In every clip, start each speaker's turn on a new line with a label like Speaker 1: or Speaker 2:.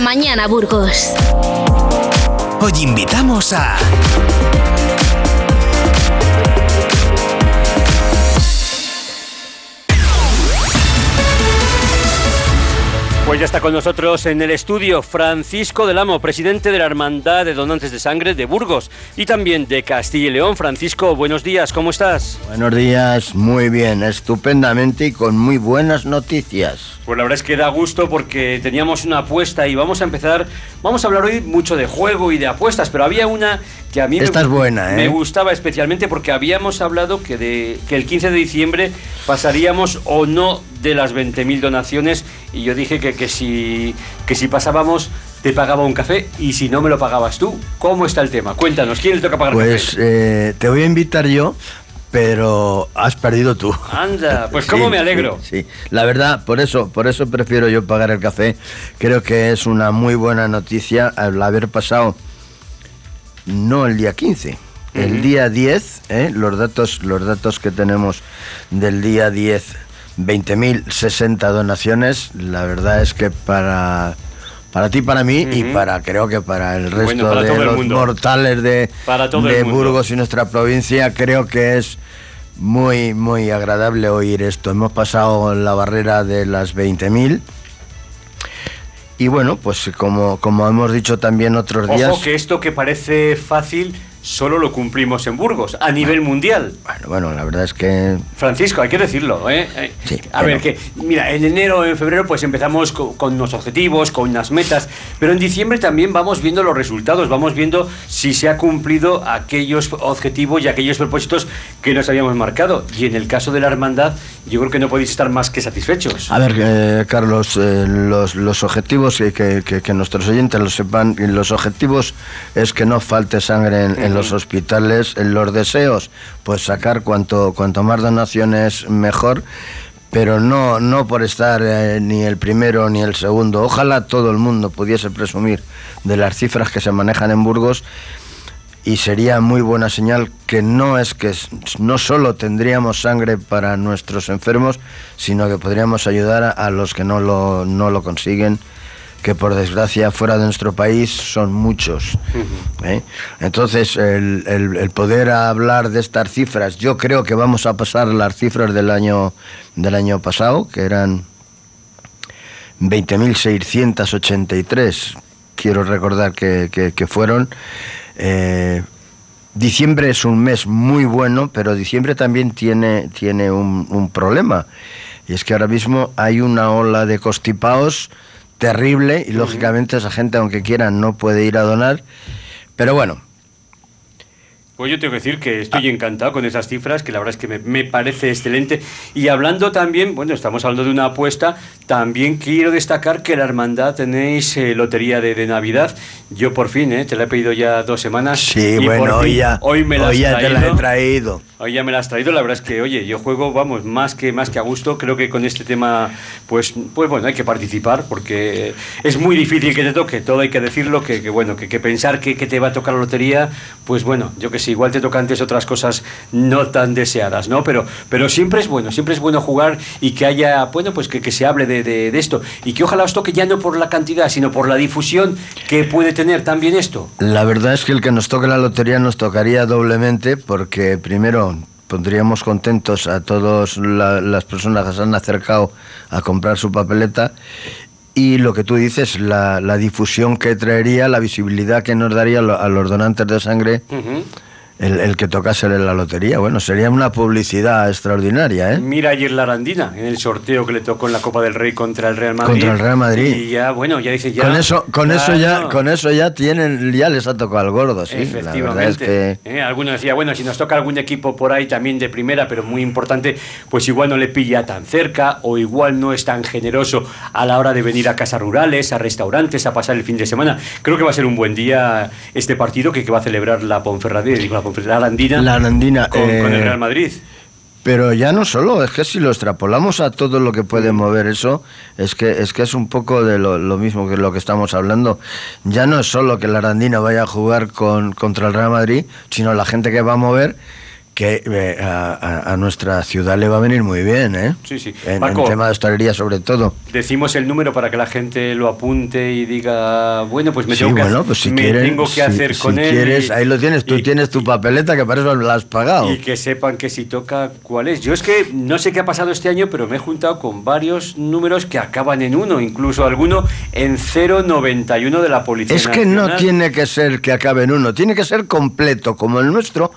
Speaker 1: mañana, Burgos.
Speaker 2: Hoy invitamos a...
Speaker 3: Pues ya está con nosotros en el estudio Francisco del Amo, presidente de la Hermandad de Donantes de Sangre de Burgos y también de Castilla y León. Francisco, buenos días, ¿cómo estás?
Speaker 4: Buenos días, muy bien, estupendamente y con muy buenas noticias.
Speaker 3: Pues la verdad es que da gusto porque teníamos una apuesta y vamos a empezar, vamos a hablar hoy mucho de juego y de apuestas, pero había una que a mí
Speaker 4: Esta
Speaker 3: me,
Speaker 4: es buena, ¿eh?
Speaker 3: me gustaba especialmente porque habíamos hablado que, de, que el 15 de diciembre pasaríamos o no de las 20.000 donaciones y yo dije que, que, si, que si pasábamos te pagaba un café y si no me lo pagabas tú. ¿Cómo está el tema? Cuéntanos, ¿quién le toca pagar
Speaker 4: Pues
Speaker 3: café?
Speaker 4: eh, te voy a invitar yo, pero has perdido tú.
Speaker 3: Anda, pues
Speaker 4: Sí,
Speaker 3: cómo me alegro.
Speaker 4: Sí, sí. la verdad, por eso, por eso prefiero yo pagar el café. Creo que es una muy buena noticia al haber pasado no el día 15, el día 10, ¿eh? los datos los datos que tenemos del día 10, 20.060 donaciones, la verdad es que para para ti, para mí y para creo que para el resto
Speaker 3: Bueno, para
Speaker 4: de los
Speaker 3: mundo.
Speaker 4: mortales de, de. Burgos y nuestra provincia, creo que es muy, muy agradable oír esto. Hemos pasado la barrera de las 20.000. Y bueno, pues como, como hemos dicho también otros días.
Speaker 3: Ojo que esto que parece fácil solo lo cumplimos en Burgos, a nivel mundial.
Speaker 4: Bueno, bueno, la verdad es que
Speaker 3: Francisco, hay que decirlo, ¿eh? Eh,
Speaker 4: Sí,
Speaker 3: a
Speaker 4: bueno.
Speaker 3: ver, que, mira, en enero o en febrero pues empezamos co- con, unos objetivos, con unas metas, pero en diciembre también vamos viendo los resultados, vamos viendo si se ha cumplido aquellos objetivos y aquellos propósitos que nos habíamos marcado. Y en el caso de la hermandad, yo creo que no podéis estar más que satisfechos.
Speaker 4: A ver, eh, Carlos, eh, los, los objetivos, que, que- que nuestros oyentes lo sepan, los objetivos es que no falte sangre en, en los hospitales, en los deseos, pues sacar cuanto, cuanto más donaciones mejor, pero no, no por estar eh, ni el primero ni el segundo. Ojalá todo el mundo pudiese presumir de las cifras que se manejan en Burgos y sería muy buena señal que no es que no solo tendríamos sangre para nuestros enfermos, sino que podríamos ayudar a, a los que no lo, no lo consiguen, que por desgracia fuera de nuestro país son muchos. ¿eh? Entonces, el, el- el poder hablar de estas cifras, yo creo que vamos a pasar las cifras del año, del año pasado, que eran 20.683, quiero recordar que, que- que fueron. Eh, diciembre es un mes muy bueno, pero diciembre también tiene, tiene un, un problema. Y es que ahora mismo hay una ola de constipados terrible y lógicamente esa gente, aunque quiera, no puede ir a donar. Pero bueno,
Speaker 3: Pues yo tengo que decir que estoy encantado con esas cifras, que la verdad es que me, me parece excelente. Y hablando también, bueno, estamos hablando de una apuesta, también quiero destacar que la hermandad tenéis eh, lotería de, de Navidad. Yo por fin, eh, te la he pedido ya dos semanas.
Speaker 4: sí,
Speaker 3: y
Speaker 4: bueno, hoy ya,
Speaker 3: hoy me
Speaker 4: hoy ya te la he
Speaker 3: traído.
Speaker 4: traído.
Speaker 3: Hoy ya me la has traído, la verdad es que, oye, yo juego, vamos, más que, más que a gusto, creo que con este tema, pues, pues bueno, hay que participar, porque es muy difícil que te toque, todo hay que decirlo, que, que bueno, que, que pensar que, que te va a tocar la lotería, pues bueno, yo que sé, igual te toca antes otras cosas no tan deseadas, ¿no? Pero, pero siempre es bueno, siempre es bueno jugar y que haya, bueno, pues que, que se hable de, de- de esto, y que ojalá os toque ya no por la cantidad, sino por la difusión que puede tener también esto.
Speaker 4: La verdad es que el que nos toque la lotería nos tocaría doblemente porque primero pondríamos contentos a todas las personas que se han acercado a comprar su papeleta y lo que tú dices, la, la difusión que traería, la visibilidad que nos daría a los donantes de sangre
Speaker 3: Ujú.
Speaker 4: El, el que tocase la lotería. Bueno, sería una publicidad extraordinaria, ¿eh?
Speaker 3: Mira ayer la Arandina en el sorteo que le tocó en la Copa del Rey contra el Real Madrid.
Speaker 4: Contra el Real Madrid.
Speaker 3: Y ya, bueno, ya dice ya.
Speaker 4: con eso, con eso ya, con eso ya tienen, ya les ha tocado al gordo, sí. La
Speaker 3: Efectivamente.
Speaker 4: verdad es que
Speaker 3: Eh, alguno decía, bueno, si nos toca algún equipo por ahí también de primera, pero muy importante, pues igual no le pilla tan cerca o igual no es tan generoso a la hora de venir a casas rurales, a restaurantes, a pasar el fin de semana. Creo que va a ser un buen día este partido que, que va a celebrar la Ponferradina, la, Arandina,
Speaker 4: La Arandina,
Speaker 3: con, con el
Speaker 4: eh,
Speaker 3: Real Madrid.
Speaker 4: Pero ya no solo, es que si lo extrapolamos a todo lo que puede mover eso, es que es que es un poco de lo, lo mismo que lo que estamos hablando. Ya no es solo que la Arandina vaya a jugar con, contra el Real Madrid, sino la gente que va a mover, que eh, a, nuestra ciudad le va a venir muy bien, ¿eh?
Speaker 3: Sí, sí.
Speaker 4: En, en
Speaker 3: Paco.
Speaker 4: tema de hostelería sobre todo.
Speaker 3: Decimos el número para que la gente lo apunte y diga, bueno, pues me
Speaker 4: sí,
Speaker 3: tengo que,
Speaker 4: bueno,
Speaker 3: hacer-
Speaker 4: pues si
Speaker 3: me
Speaker 4: quieren,
Speaker 3: tengo que
Speaker 4: si-
Speaker 3: hacer
Speaker 4: si
Speaker 3: con él.
Speaker 4: quieres,
Speaker 3: y-
Speaker 4: ahí lo tienes, tú
Speaker 3: y-
Speaker 4: tienes tu papeleta que para eso la has pagado.
Speaker 3: Y que sepan que si toca cuál es. Yo es que no sé qué ha pasado este año, pero me he juntado con varios números que acaban en uno, incluso alguno en 091 de la Policía
Speaker 4: Es que no tiene que ser que acabe en uno, tiene que ser completo, como el nuestro.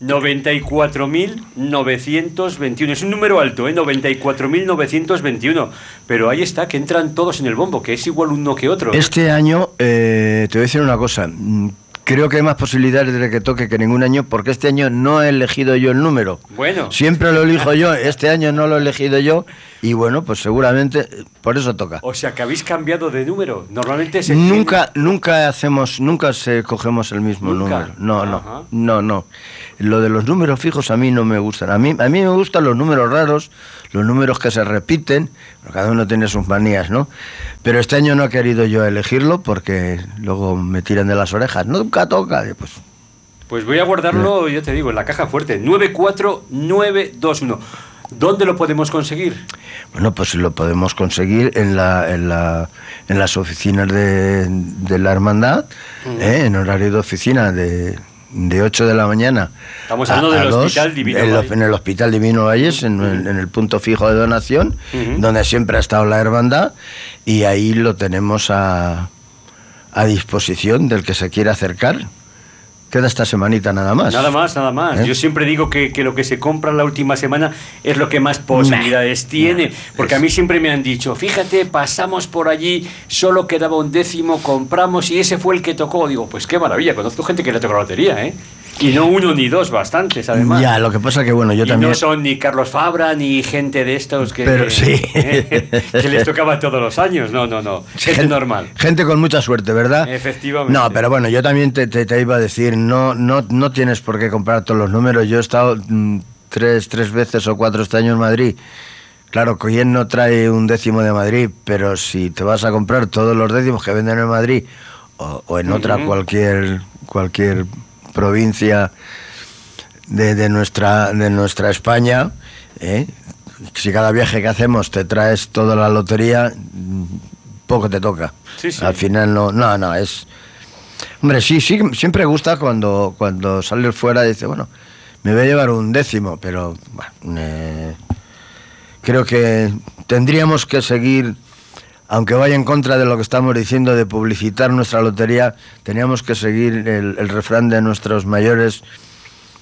Speaker 3: 94.921. Es un número alto, ¿eh? 94.921. Pero ahí está, que entran todos en el bombo, que es igual uno que otro.
Speaker 4: Este año, eh, te voy a decir una cosa, mm, creo que hay más posibilidades de que toque que ningún año, porque este año no he elegido yo el número.
Speaker 3: Bueno.
Speaker 4: Siempre lo elijo yo, este año no lo he elegido yo, y bueno, pues seguramente por eso toca.
Speaker 3: O sea, que habéis cambiado de número. Normalmente se
Speaker 4: Nunca, nunca hacemos, nunca se cogemos el mismo
Speaker 3: ¿Nunca?
Speaker 4: número. No,
Speaker 3: Ajá.
Speaker 4: no, no, no. Lo de los números fijos a mí no me gustan. A mí, a mí me gustan los números raros, los números que se repiten. Cada uno tiene sus manías, ¿no? Pero este año no he querido yo elegirlo porque luego me tiran de las orejas. Nunca toca. Pues
Speaker 3: Pues voy a guardarlo, yo te digo, en la caja fuerte. 94921. ¿Dónde lo podemos conseguir?
Speaker 4: Bueno, pues lo podemos conseguir en, la, en, la, en las oficinas de, de la hermandad, ¿eh? en horario de oficina de, de 8 de la mañana.
Speaker 3: Estamos hablando del
Speaker 4: dos,
Speaker 3: Hospital Divino
Speaker 4: en, lo-
Speaker 3: Valle.
Speaker 4: en el Hospital Divino Valles, en, en- en el punto fijo de donación, donde siempre ha estado la hermandad, y ahí lo tenemos a, a disposición del que se quiera acercar. Queda esta semanita nada más.
Speaker 3: Nada más, nada más.
Speaker 4: ¿Eh?
Speaker 3: Yo siempre digo que, que lo que se compra la última semana es lo que más posibilidades tiene. Porque a mí siempre me han dicho, fíjate, pasamos por allí, solo quedaba un décimo, compramos y ese fue el que tocó. Digo, pues qué maravilla, conozco gente que le tocó la lotería, ¿eh? Y no uno ni dos, bastantes además.
Speaker 4: Ya, lo que pasa que, bueno, yo
Speaker 3: y
Speaker 4: también...
Speaker 3: no son ni Carlos Fabra ni gente de estos que,
Speaker 4: Pero sí.
Speaker 3: que les tocaba todos los años. No, no, no. Gente
Speaker 4: Gen-
Speaker 3: normal.
Speaker 4: Gente con mucha suerte, ¿verdad?
Speaker 3: Efectivamente.
Speaker 4: No, pero bueno, yo también te, te- te iba a decir, no, no, no tienes por qué comprar todos los números. Yo he estado mm, tres, tres veces o cuatro este año en Madrid. Claro, Coyen no trae un décimo de Madrid, pero si te vas a comprar todos los décimos que venden en Madrid o, o en otra cualquier, cualquier provincia de, de nuestra, de nuestra España, ¿eh? si cada viaje que hacemos te traes toda la lotería, poco te toca.
Speaker 3: Sí, sí.
Speaker 4: Al final no, no, no, es... Hombre, sí, sí, siempre gusta cuando, cuando sales fuera y dice, bueno, me voy a llevar un décimo, pero bueno, eh, creo que tendríamos que seguir, aunque vaya en contra de lo que estamos diciendo de publicitar nuestra lotería, teníamos que seguir el, el refrán de nuestros mayores,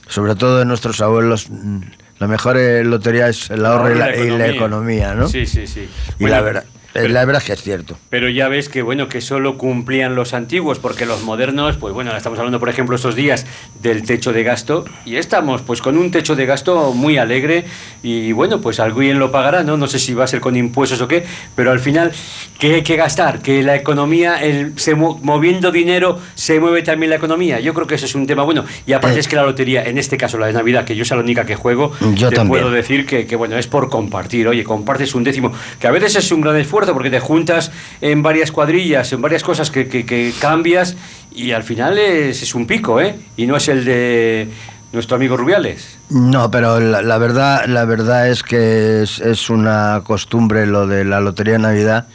Speaker 4: sobre todo de nuestros abuelos. mm, La mejor eh, lotería es el ahorro y la, y la economía, ¿no?
Speaker 3: Sí, sí, sí.
Speaker 4: Y
Speaker 3: Bueno,
Speaker 4: la verdad,
Speaker 3: pero-
Speaker 4: la verdad es que es cierto.
Speaker 3: Pero ya ves que bueno, que solo cumplían los antiguos, porque los modernos, pues bueno, estamos hablando, por ejemplo, estos días del techo de gasto, y estamos pues con un techo de gasto muy alegre, y bueno, pues alguien lo pagará, ¿no? No sé si va a ser con impuestos o qué, pero al final, ¿qué hay que gastar? Que la economía, el, se moviendo dinero, se mueve también la economía. Yo creo que eso es un tema bueno. Y aparte
Speaker 4: Eh.
Speaker 3: es que la lotería, en este caso la de Navidad, que yo es la única que juego,
Speaker 4: Yo
Speaker 3: te
Speaker 4: también.
Speaker 3: puedo decir que, que, bueno, es por compartir. Oye, compartes un décimo, que a veces es un gran esfuerzo porque te juntas en varias cuadrillas, en varias cosas que, que- que cambias y al final es, es un pico, ¿eh? Y no es el de nuestro amigo Rubiales.
Speaker 4: No, pero la, la verdad, la verdad es que es, es una costumbre lo de la lotería de Navidad.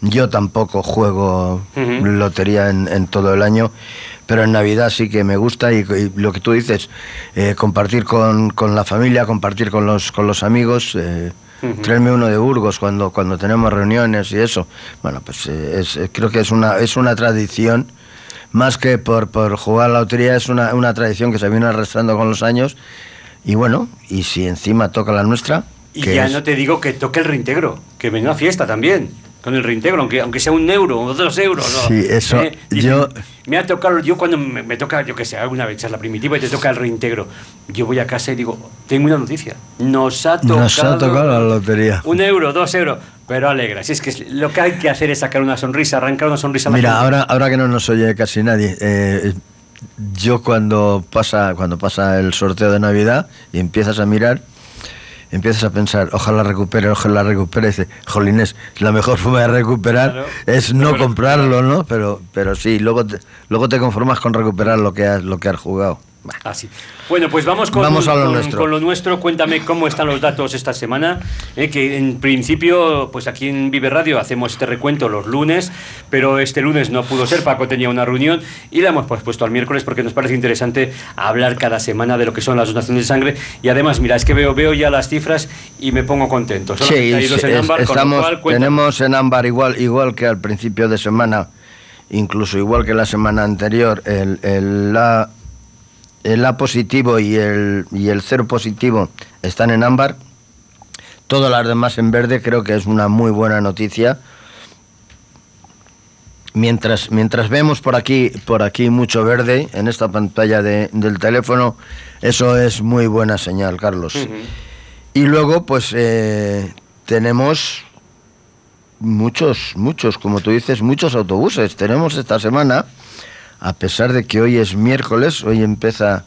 Speaker 4: Yo tampoco juego
Speaker 3: Ujú.
Speaker 4: lotería en, en todo el año, pero en Navidad sí que me gusta y, y lo que tú dices, eh, compartir con, con la familia, compartir con los, con los amigos. eh, Traerme uno de Burgos cuando, cuando tenemos reuniones y eso. Bueno, pues eh, es- eh, creo que es una, es una tradición más que por, por jugar a la lotería, es una, una tradición que se viene arrastrando con los años. Y bueno, y si encima toca la nuestra.
Speaker 3: Y ya
Speaker 4: es-
Speaker 3: no te digo que toque el reintegro, que venga a fiesta también. Con el reintegro, aunque, aunque sea un euro o dos euros. ¿no?
Speaker 4: Sí, eso,
Speaker 3: Dicen,
Speaker 4: yo-
Speaker 3: Me ha tocado, yo cuando me, me toca, yo que sé, alguna vez la primitiva y te toca el reintegro, yo voy a casa y digo, tengo una noticia. Nos ha tocado.
Speaker 4: Nos ha tocado la lotería.
Speaker 3: Un euro, dos euros, pero alegra. Si es que lo que hay que hacer es sacar una sonrisa, arrancar una sonrisa
Speaker 4: Mira,
Speaker 3: gente.
Speaker 4: ahora, ahora que no nos oye casi nadie, eh, yo cuando pasa, cuando pasa el sorteo de Navidad y empiezas a mirar, empiezas a pensar, ojalá recupere, ojalá recupere, y dice, jolines, la mejor forma de recuperar
Speaker 3: Claro.
Speaker 4: es no
Speaker 3: Pero-
Speaker 4: comprarlo, ¿no? Pero, pero sí, luego te, luego te conformas con recuperar lo que has, lo que has jugado.
Speaker 3: Así. Bueno, pues vamos con,
Speaker 4: Vamos a lo
Speaker 3: con-
Speaker 4: nuestro.
Speaker 3: con lo nuestro. Cuéntame cómo están los datos esta semana. eh, que en principio, pues aquí en Vive Radio hacemos este recuento los lunes, pero este lunes no pudo ser. Paco tenía una reunión y la hemos pospuesto al miércoles porque nos parece interesante hablar cada semana de lo que son las donaciones de sangre. Y además, mira, es que veo, veo ya las cifras y me pongo contento. Son
Speaker 4: Sí,
Speaker 3: 32 en ámbar,
Speaker 4: estamos,
Speaker 3: cual,
Speaker 4: tenemos en ámbar igual, igual que al principio de semana, incluso igual que la semana anterior, el, el A, el A positivo y el, y el cero positivo están en ámbar. Todas las demás en verde creo que es una muy buena noticia. Mientras, mientras vemos por aquí, por aquí mucho verde en esta pantalla de- del teléfono, eso es muy buena señal, Carlos. Y luego, pues eh, tenemos muchos, muchos, como tú dices, muchos autobuses. Tenemos esta semana, a pesar de que hoy es miércoles, hoy empieza,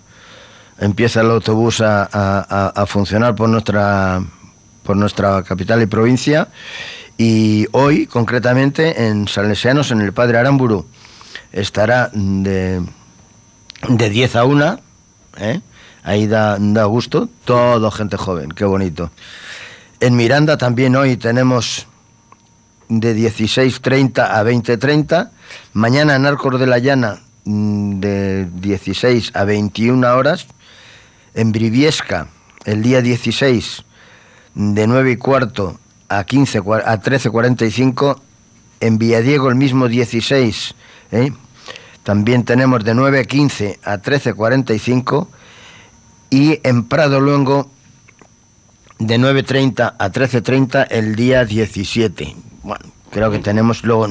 Speaker 4: empieza el autobús a, a- a- funcionar por nuestra, por nuestra capital y provincia. Y hoy, concretamente, en Salesianos, en el Padre Aramburu, estará de, de 10 a 1, ¿eh? ahí da, da gusto, todo gente joven, qué bonito. En Miranda también hoy tenemos de 16.30 a 20.30, mañana en Arcos de la Llana mm, de 16 a 21 horas, en Briviesca el día 16 de 9 y cuarto a, 15, cua- a 13.45, en Villadiego el mismo 16, ¿eh? también tenemos de 9.15 a 13.45 y en Prado Luengo de 9.30 a 13.30 el día 17. Bueno, creo que tenemos luego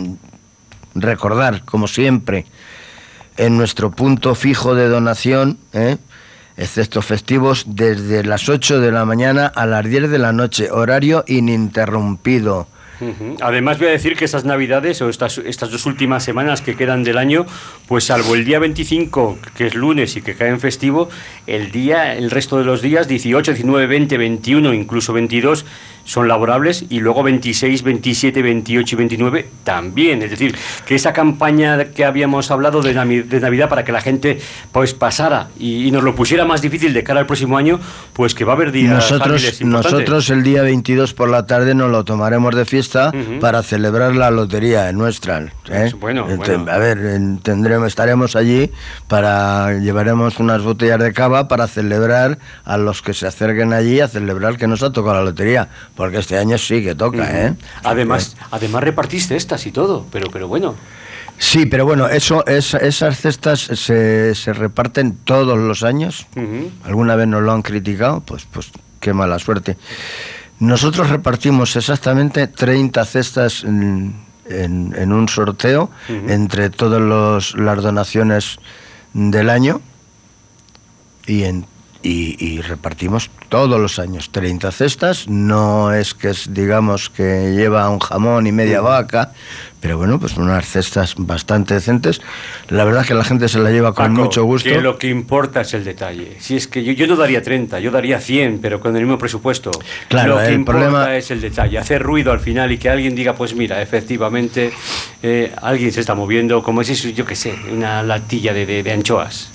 Speaker 4: recordar, como siempre, en nuestro punto fijo de donación, ¿eh? excepto festivos, desde las 8 de la mañana a las 10 de la noche, horario ininterrumpido.
Speaker 3: Además voy a decir que estas navidades o estas, estas dos últimas semanas que quedan del año, pues salvo el día 25, que es lunes y que cae en festivo, el día, el resto de los días, 18, 19, 20, 21, incluso 22, son laborables y luego 26, 27, 28 y 29 también. Es decir, que esa campaña que habíamos hablado de, Navi- de Navidad para que la gente pues pasara y, y nos lo pusiera más difícil de cara al próximo año, pues que va a haber días
Speaker 4: Nosotros, nosotros el día 22 por la tarde nos lo tomaremos de fiesta para celebrar la lotería nuestra. ¿eh?
Speaker 3: Pues bueno.
Speaker 4: A ver, en- tendremos, estaremos allí para llevaremos unas botellas de cava para celebrar a los que se acerquen allí a celebrar que nos ha tocado la lotería, porque este año sí que toca, ¿eh?
Speaker 3: Además, además repartiste estas y todo, pero, pero bueno.
Speaker 4: Sí, pero bueno, eso, es, esas cestas se, se reparten todos los años. ¿Alguna vez nos lo han criticado? Pues, pues qué mala suerte. Nosotros repartimos exactamente 30 cestas en, en- en un sorteo entre todas las donaciones del año y, en, y, y repartimos todos los años 30 cestas. No es que es, digamos que lleva un jamón y media vaca, pero bueno, pues unas cestas bastante decentes. La verdad que la gente se la lleva con
Speaker 3: Paco,
Speaker 4: mucho gusto.
Speaker 3: Que lo que importa es el detalle. Si es que yo, yo no daría 30, yo daría 100, pero con el mismo presupuesto.
Speaker 4: Claro,
Speaker 3: lo que
Speaker 4: el
Speaker 3: importa
Speaker 4: problema-
Speaker 3: es el detalle. Hacer ruido al final y que alguien diga, pues mira, efectivamente, eh, alguien se está moviendo, como es, yo qué sé, una latilla de, de- de anchoas.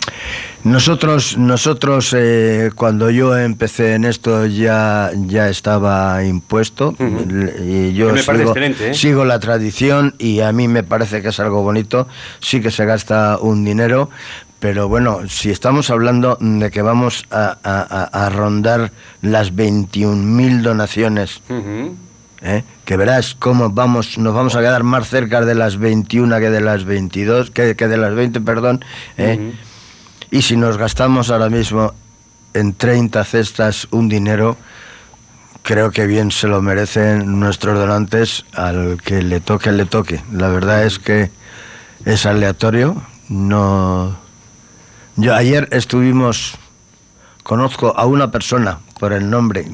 Speaker 4: Nosotros, nosotros eh, cuando yo empecé en esto ya, ya estaba impuesto y yo
Speaker 3: me
Speaker 4: sigo,
Speaker 3: ¿eh?
Speaker 4: sigo la tradición y a mí me parece que es algo bonito. Sí que se gasta un dinero, pero bueno, si estamos hablando de que vamos a, a- a- rondar las 21.000 donaciones. ¿eh? que verás cómo vamos, nos vamos a quedar más cerca de las 21 que de las 22, que, que de las 20, perdón. ¿eh? Y si nos gastamos ahora mismo en 30 cestas un dinero, creo que bien se lo merecen nuestros donantes al que le toque, le toque. La verdad es que es aleatorio. No. Yo ayer estuvimos, conozco a una persona por el nombre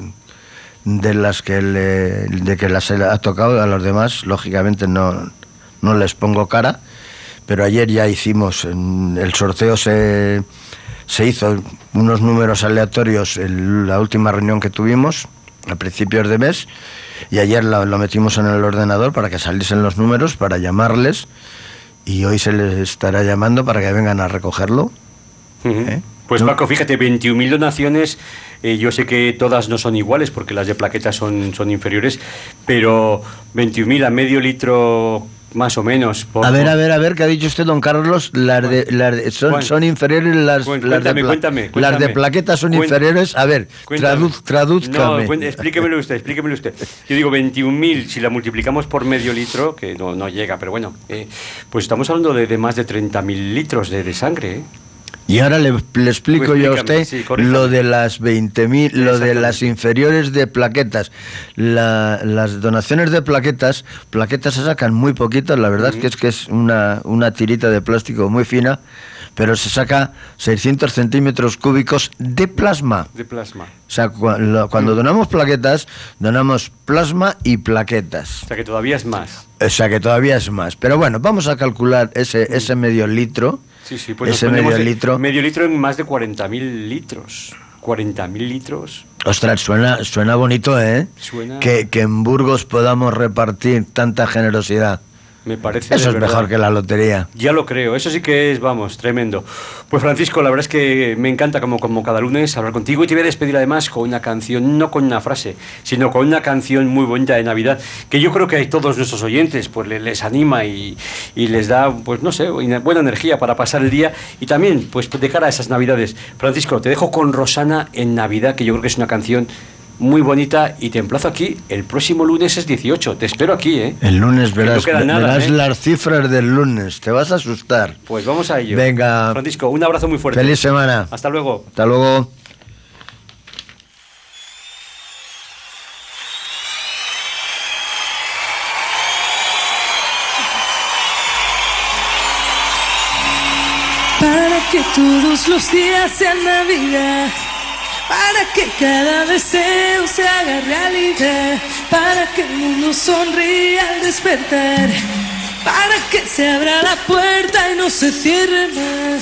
Speaker 4: de las que le, de que las ha tocado a los demás, lógicamente no, no les pongo cara, pero ayer ya hicimos el sorteo se, se hizo unos números aleatorios en la última reunión que tuvimos a principios de mes y ayer lo, lo metimos en el ordenador para que saliesen los números para llamarles y hoy se les estará llamando para que vengan a recogerlo.
Speaker 3: Ujú.
Speaker 4: ¿Eh?
Speaker 3: Pues Paco, fíjate, 21.000 donaciones, eh, yo sé que todas no son iguales porque las de plaquetas son, son inferiores, pero 21.000 a medio litro más o menos.
Speaker 4: A ver, a ver, a ver, ¿qué ha dicho usted, don Carlos? Las de, las son, son inferiores las,
Speaker 3: las, de
Speaker 4: cuéntame, las de plaquetas son inferiores. A ver, traduz, traduzcame.
Speaker 3: No, explíquemelo usted, explíquemelo usted. Yo digo 21.000, si la multiplicamos por medio litro, que no, no llega, pero bueno, eh, pues estamos hablando de, de más de 30.000 litros de, de sangre, ¿eh?
Speaker 4: Y ahora le, explico pues yo a usted lo de las 20.000, lo de las inferiores de plaquetas. las donaciones de plaquetas, plaquetas se sacan muy poquitas, la verdad es que es que es una, una tirita de plástico muy fina, pero se saca 600 centímetros cúbicos de plasma.
Speaker 3: De plasma.
Speaker 4: O sea, cuando donamos plaquetas, donamos plasma y plaquetas.
Speaker 3: O sea, que todavía es más.
Speaker 4: O sea, que todavía es más. Pero bueno, vamos a calcular ese, ese medio litro
Speaker 3: Sí, sí, pues
Speaker 4: ese medio litro.
Speaker 3: Medio litro en más de 40.000 litros. 40.000 litros.
Speaker 4: Ostras, suena, suena bonito, ¿eh?
Speaker 3: Suena...
Speaker 4: Que, que en Burgos podamos repartir tanta generosidad.
Speaker 3: Me parece.
Speaker 4: Eso es mejor que la lotería.
Speaker 3: Ya lo creo, eso sí que es, vamos, tremendo. Pues Francisco, la verdad es que me encanta como, como cada lunes hablar contigo y te voy a despedir además con una canción, no con una frase, sino con una canción muy bonita de Navidad, que yo creo que a todos nuestros oyentes pues les anima y, y les da, pues no sé, buena energía para pasar el día y también pues de cara a esas Navidades. Francisco, te dejo con Rosana en Navidad, que yo creo que es una canción muy bonita y te emplazo aquí. El próximo lunes es 18. Te espero aquí, ¿eh?
Speaker 4: El lunes verás, verás ¿eh? las cifras del lunes. Te vas a asustar.
Speaker 3: Pues vamos a ello.
Speaker 4: Venga.
Speaker 3: Francisco, un abrazo muy fuerte.
Speaker 4: Feliz semana.
Speaker 3: Hasta luego.
Speaker 4: Hasta luego.
Speaker 1: Para que todos los días sean Navidad para que cada deseo se haga realidad, para que el mundo sonría al despertar, para que se abra la puerta y no se cierre más.